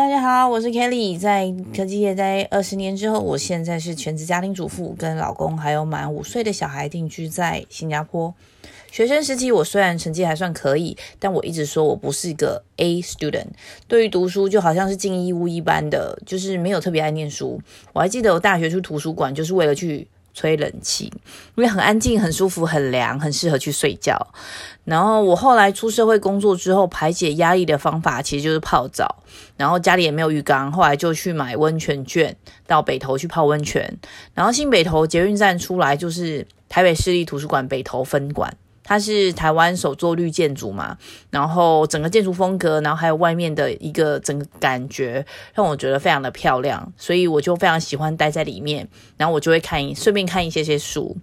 大家好，我是 Kelly，在科技业待二十年之后，我现在是全职家庭主妇，跟老公还有满五岁的小孩定居在新加坡。学生时期，我虽然成绩还算可以，但我一直说我不是一个 A student，对于读书就好像是进义务一般的，就是没有特别爱念书。我还记得我大学去图书馆，就是为了去。吹冷气，因为很安静、很舒服、很凉，很适合去睡觉。然后我后来出社会工作之后，排解压力的方法其实就是泡澡。然后家里也没有浴缸，后来就去买温泉券，到北投去泡温泉。然后新北投捷运站出来就是台北市立图书馆北投分馆。它是台湾首座绿建筑嘛，然后整个建筑风格，然后还有外面的一个整个感觉，让我觉得非常的漂亮，所以我就非常喜欢待在里面，然后我就会看，顺便看一些些书。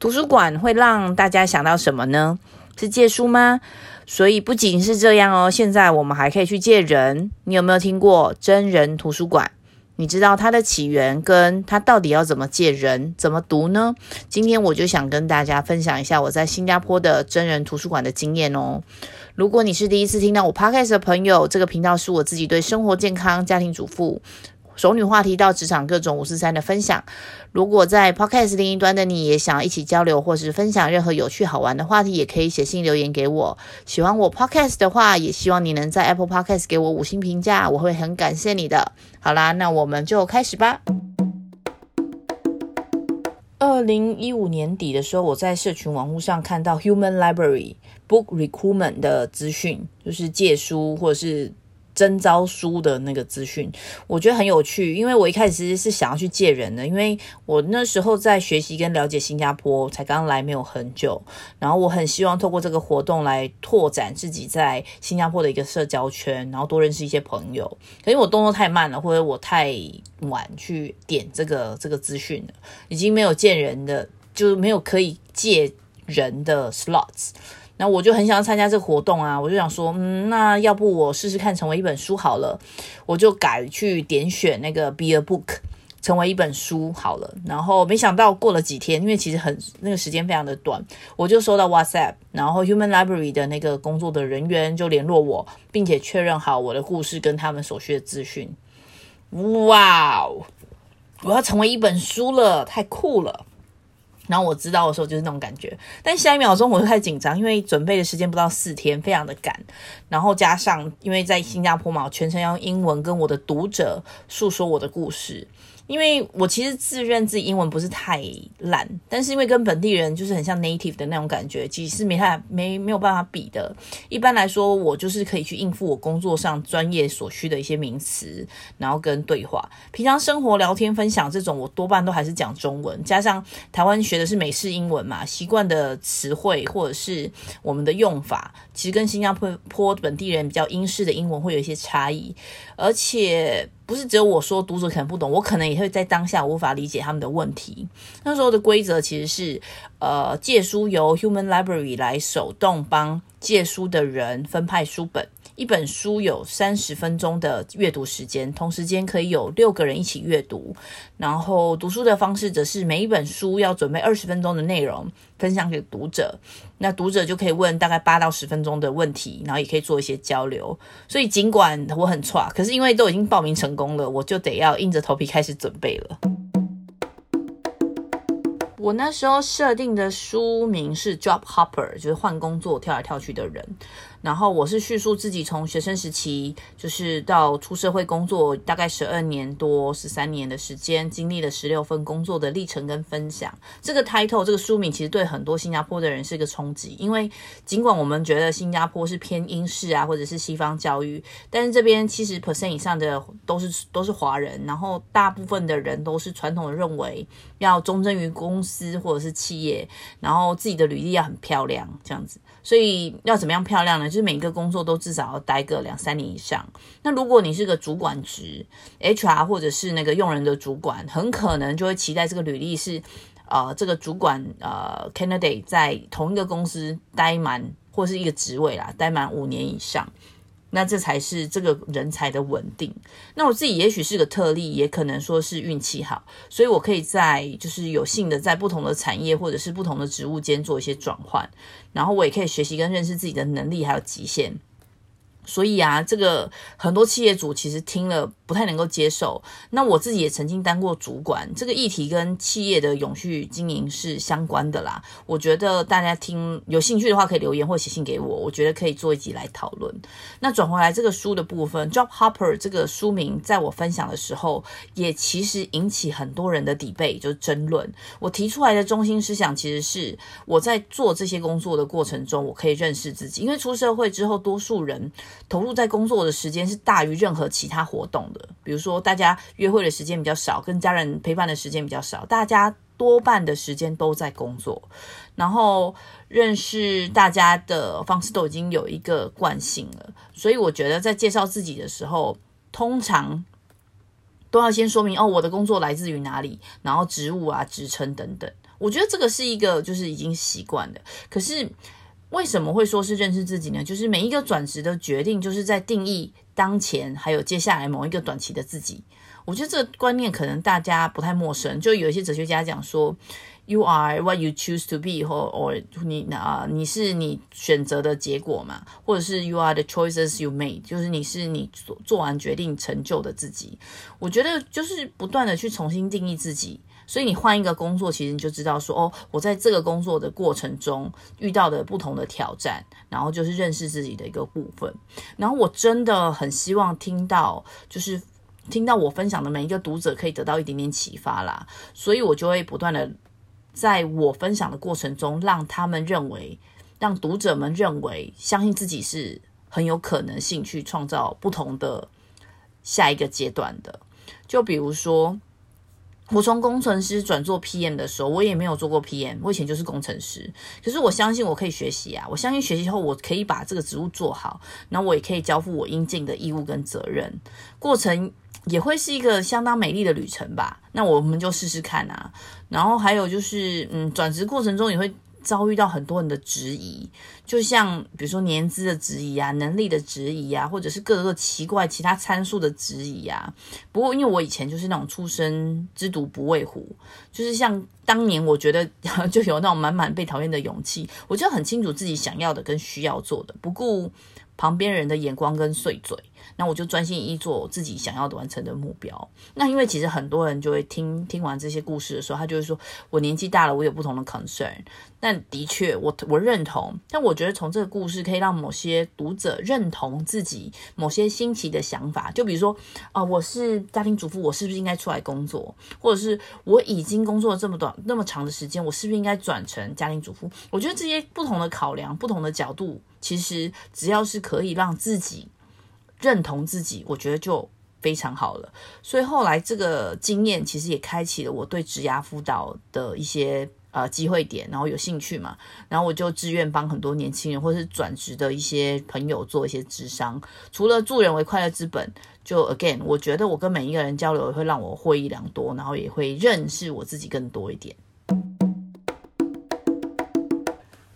图书馆会让大家想到什么呢？是借书吗？所以不仅是这样哦，现在我们还可以去借人。你有没有听过真人图书馆？你知道它的起源，跟它到底要怎么借人，怎么读呢？今天我就想跟大家分享一下我在新加坡的真人图书馆的经验哦。如果你是第一次听到我 podcast 的朋友，这个频道是我自己对生活健康、家庭主妇。熟女话题到职场各种五四三的分享。如果在 Podcast 另一端的你也想一起交流，或是分享任何有趣好玩的话题，也可以写信留言给我。喜欢我 Podcast 的话，也希望你能在 Apple Podcast 给我五星评价，我会很感谢你的。好啦，那我们就开始吧。二零一五年底的时候，我在社群网络上看到 Human Library Book Recruitment 的资讯，就是借书或者是。征招书的那个资讯，我觉得很有趣，因为我一开始其实是想要去借人的，因为我那时候在学习跟了解新加坡，才刚来没有很久，然后我很希望透过这个活动来拓展自己在新加坡的一个社交圈，然后多认识一些朋友。可是我动作太慢了，或者我太晚去点这个这个资讯了，已经没有借人的，就没有可以借人的 slots。那我就很想要参加这个活动啊！我就想说，嗯，那要不我试试看成为一本书好了。我就改去点选那个 Be a Book，成为一本书好了。然后没想到过了几天，因为其实很那个时间非常的短，我就收到 WhatsApp，然后 Human Library 的那个工作的人员就联络我，并且确认好我的故事跟他们所需的资讯。哇哦！我要成为一本书了，太酷了！然后我知道的时候就是那种感觉，但下一秒钟我就太紧张，因为准备的时间不到四天，非常的赶。然后加上因为在新加坡嘛，全程要用英文跟我的读者诉说我的故事。因为我其实自认自己英文不是太烂，但是因为跟本地人就是很像 native 的那种感觉，其实没太没没有办法比的。一般来说，我就是可以去应付我工作上专业所需的一些名词，然后跟对话。平常生活聊天分享这种，我多半都还是讲中文，加上台湾学的是美式英文嘛，习惯的词汇或者是我们的用法，其实跟新加坡本地人比较英式的英文会有一些差异，而且。不是只有我说，读者可能不懂，我可能也会在当下无法理解他们的问题。那时候的规则其实是，呃，借书由 Human Library 来手动帮借书的人分派书本。一本书有三十分钟的阅读时间，同时间可以有六个人一起阅读。然后读书的方式则是每一本书要准备二十分钟的内容分享给读者，那读者就可以问大概八到十分钟的问题，然后也可以做一些交流。所以尽管我很差，可是因为都已经报名成功了，我就得要硬着头皮开始准备了。我那时候设定的书名是 Job Hopper，就是换工作跳来跳去的人。然后我是叙述自己从学生时期，就是到出社会工作，大概十二年多、十三年的时间，经历了十六份工作的历程跟分享。这个 title 这个书名其实对很多新加坡的人是一个冲击，因为尽管我们觉得新加坡是偏英式啊，或者是西方教育，但是这边七十 percent 以上的都是都是华人，然后大部分的人都是传统的认为要忠贞于公司或者是企业，然后自己的履历要很漂亮这样子。所以要怎么样漂亮呢？就是每个工作都至少要待个两三年以上。那如果你是个主管职，HR 或者是那个用人的主管，很可能就会期待这个履历是，呃，这个主管呃 candidate 在同一个公司待满或是一个职位啦，待满五年以上。那这才是这个人才的稳定。那我自己也许是个特例，也可能说是运气好，所以我可以在就是有幸的在不同的产业或者是不同的职务间做一些转换，然后我也可以学习跟认识自己的能力还有极限。所以啊，这个很多企业主其实听了不太能够接受。那我自己也曾经当过主管，这个议题跟企业的永续经营是相关的啦。我觉得大家听有兴趣的话，可以留言或写信给我，我觉得可以做一集来讨论。那转回来这个书的部分，Job Hopper 这个书名，在我分享的时候，也其实引起很多人的 debate，就是争论。我提出来的中心思想，其实是我在做这些工作的过程中，我可以认识自己，因为出社会之后，多数人。投入在工作的时间是大于任何其他活动的，比如说大家约会的时间比较少，跟家人陪伴的时间比较少，大家多半的时间都在工作，然后认识大家的方式都已经有一个惯性了，所以我觉得在介绍自己的时候，通常都要先说明哦，我的工作来自于哪里，然后职务啊、职称等等，我觉得这个是一个就是已经习惯了，可是。为什么会说是认识自己呢？就是每一个转职的决定，就是在定义当前还有接下来某一个短期的自己。我觉得这个观念可能大家不太陌生。就有一些哲学家讲说，You are what you choose to be，或 or 你啊，你是你选择的结果嘛，或者是 You are the choices you made，就是你是你做做完决定成就的自己。我觉得就是不断的去重新定义自己。所以你换一个工作，其实你就知道说，哦，我在这个工作的过程中遇到的不同的挑战，然后就是认识自己的一个部分。然后我真的很希望听到，就是听到我分享的每一个读者可以得到一点点启发啦。所以我就会不断的在我分享的过程中，让他们认为，让读者们认为，相信自己是很有可能性去创造不同的下一个阶段的。就比如说。我从工程师转做 PM 的时候，我也没有做过 PM，我以前就是工程师。可是我相信我可以学习啊，我相信学习后我可以把这个职务做好，那我也可以交付我应尽的义务跟责任，过程也会是一个相当美丽的旅程吧。那我们就试试看啊。然后还有就是，嗯，转职过程中也会。遭遇到很多人的质疑，就像比如说年资的质疑啊，能力的质疑啊，或者是各个奇怪其他参数的质疑啊。不过因为我以前就是那种出生之犊不畏虎，就是像当年我觉得 就有那种满满被讨厌的勇气，我就很清楚自己想要的跟需要做的，不顾旁边人的眼光跟碎嘴。那我就专心一做自己想要完成的目标。那因为其实很多人就会听听完这些故事的时候，他就会说：“我年纪大了，我有不同的 concern。”但的确，我我认同。但我觉得从这个故事可以让某些读者认同自己某些新奇的想法。就比如说，啊、我是家庭主妇，我是不是应该出来工作？或者是我已经工作了这么短、那么长的时间，我是不是应该转成家庭主妇？我觉得这些不同的考量、不同的角度，其实只要是可以让自己。认同自己，我觉得就非常好了。所以后来这个经验其实也开启了我对职涯辅导的一些呃机会点，然后有兴趣嘛，然后我就自愿帮很多年轻人或是转职的一些朋友做一些咨商。除了助人为快乐之本，就 again，我觉得我跟每一个人交流也会让我获益良多，然后也会认识我自己更多一点。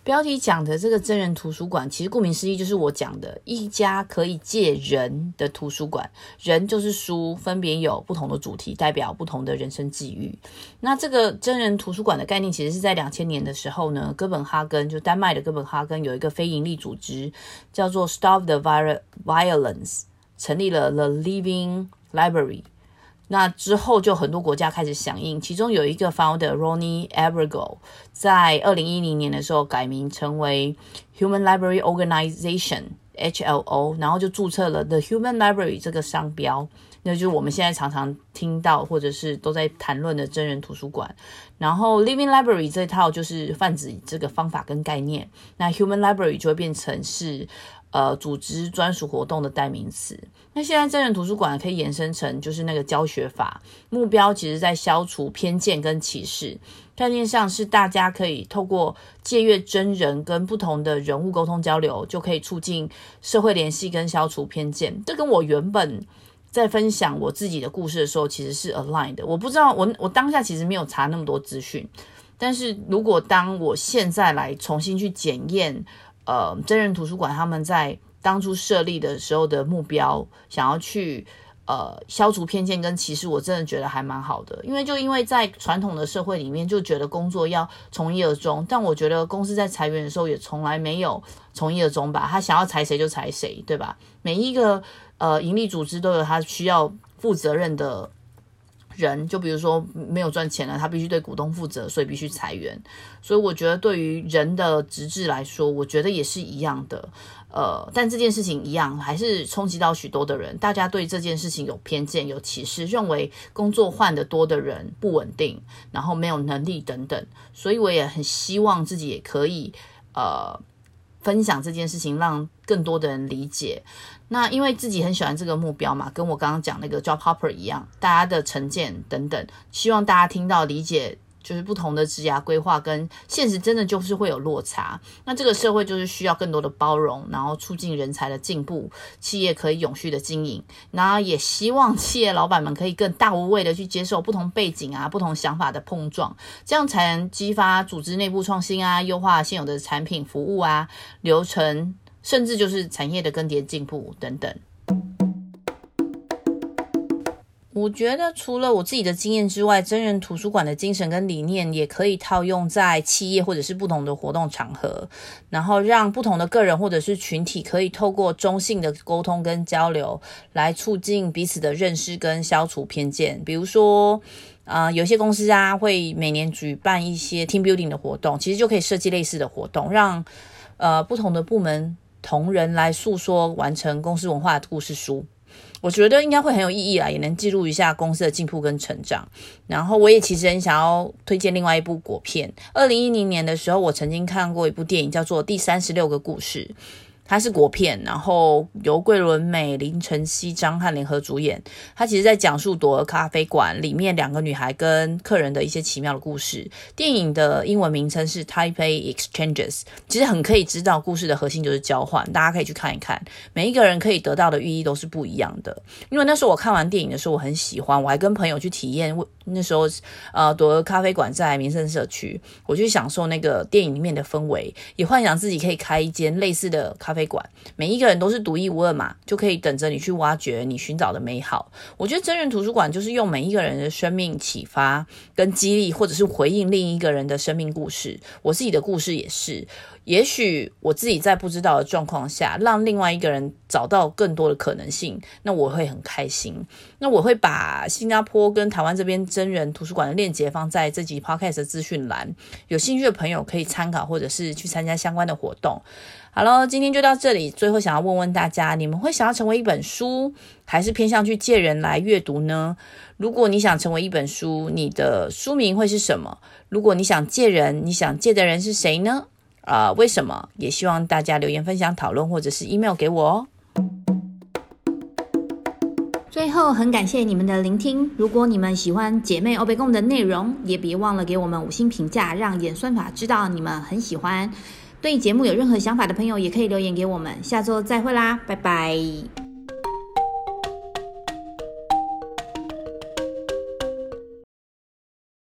标题讲的这个真人图书馆，其实顾名思义就是我讲的一家可以借人的图书馆。人就是书，分别有不同的主题，代表不同的人生际遇。那这个真人图书馆的概念，其实是在两千年的时候呢，哥本哈根就丹麦的哥本哈根有一个非营利组织叫做 Stop the Violence，成立了 The Living Library。那之后就很多国家开始响应，其中有一个 found ronnie Abergel 在二零一零年的时候改名成为 Human Library Organization HLO，然后就注册了 The Human Library 这个商标，那就是我们现在常常听到或者是都在谈论的真人图书馆。然后 Living Library 这套就是泛指这个方法跟概念，那 Human Library 就会变成是。呃，组织专属活动的代名词。那现在真人图书馆可以延伸成就是那个教学法，目标其实在消除偏见跟歧视。概念上是大家可以透过借阅真人跟不同的人物沟通交流，就可以促进社会联系跟消除偏见。这跟我原本在分享我自己的故事的时候，其实是 align 的。我不知道，我我当下其实没有查那么多资讯，但是如果当我现在来重新去检验。呃，真人图书馆他们在当初设立的时候的目标，想要去呃，消除偏见跟歧视，我真的觉得还蛮好的。因为就因为在传统的社会里面，就觉得工作要从一而终。但我觉得公司在裁员的时候，也从来没有从一而终吧。他想要裁谁就裁谁，对吧？每一个呃盈利组织都有他需要负责任的人。就比如说没有赚钱了，他必须对股东负责，所以必须裁员。所以我觉得对于人的职志来说，我觉得也是一样的。呃，但这件事情一样，还是冲击到许多的人。大家对这件事情有偏见、有歧视，认为工作换得多的人不稳定，然后没有能力等等。所以我也很希望自己也可以呃分享这件事情，让更多的人理解。那因为自己很喜欢这个目标嘛，跟我刚刚讲那个 Job Hopper 一样，大家的成见等等，希望大家听到理解。就是不同的职涯规划跟现实真的就是会有落差，那这个社会就是需要更多的包容，然后促进人才的进步，企业可以永续的经营，然后也希望企业老板们可以更大无畏的去接受不同背景啊、不同想法的碰撞，这样才能激发组织内部创新啊，优化现有的产品服务啊、流程，甚至就是产业的更迭进步等等。我觉得除了我自己的经验之外，真人图书馆的精神跟理念也可以套用在企业或者是不同的活动场合，然后让不同的个人或者是群体可以透过中性的沟通跟交流，来促进彼此的认识跟消除偏见。比如说，呃，有些公司啊会每年举办一些 team building 的活动，其实就可以设计类似的活动，让呃不同的部门同仁来诉说完成公司文化的故事书。我觉得应该会很有意义啦，也能记录一下公司的进步跟成长。然后我也其实很想要推荐另外一部国片。二零一零年的时候，我曾经看过一部电影，叫做《第三十六个故事》。它是国片，然后由桂纶镁、林晨曦、张翰联合主演。它其实在讲述朵儿咖啡馆里面两个女孩跟客人的一些奇妙的故事。电影的英文名称是 Taipei Exchanges，其实很可以知道故事的核心就是交换。大家可以去看一看，每一个人可以得到的寓意都是不一样的。因为那时候我看完电影的时候，我很喜欢，我还跟朋友去体验。那时候，呃，朵儿咖啡馆在民生社区，我去享受那个电影里面的氛围，也幻想自己可以开一间类似的咖啡馆。每一个人都是独一无二嘛，就可以等着你去挖掘你寻找的美好。我觉得真人图书馆就是用每一个人的生命启发跟激励，或者是回应另一个人的生命故事。我自己的故事也是。也许我自己在不知道的状况下，让另外一个人找到更多的可能性，那我会很开心。那我会把新加坡跟台湾这边真人图书馆的链接放在这集 podcast 的资讯栏，有兴趣的朋友可以参考，或者是去参加相关的活动。好了，今天就到这里。最后想要问问大家，你们会想要成为一本书，还是偏向去借人来阅读呢？如果你想成为一本书，你的书名会是什么？如果你想借人，你想借的人是谁呢？啊、为什么？也希望大家留言分享、讨论，或者是 email 给我哦。最后，很感谢你们的聆听。如果你们喜欢姐妹欧北共的内容，也别忘了给我们五星评价，让演算法知道你们很喜欢。对节目有任何想法的朋友，也可以留言给我们。下周再会啦，拜拜。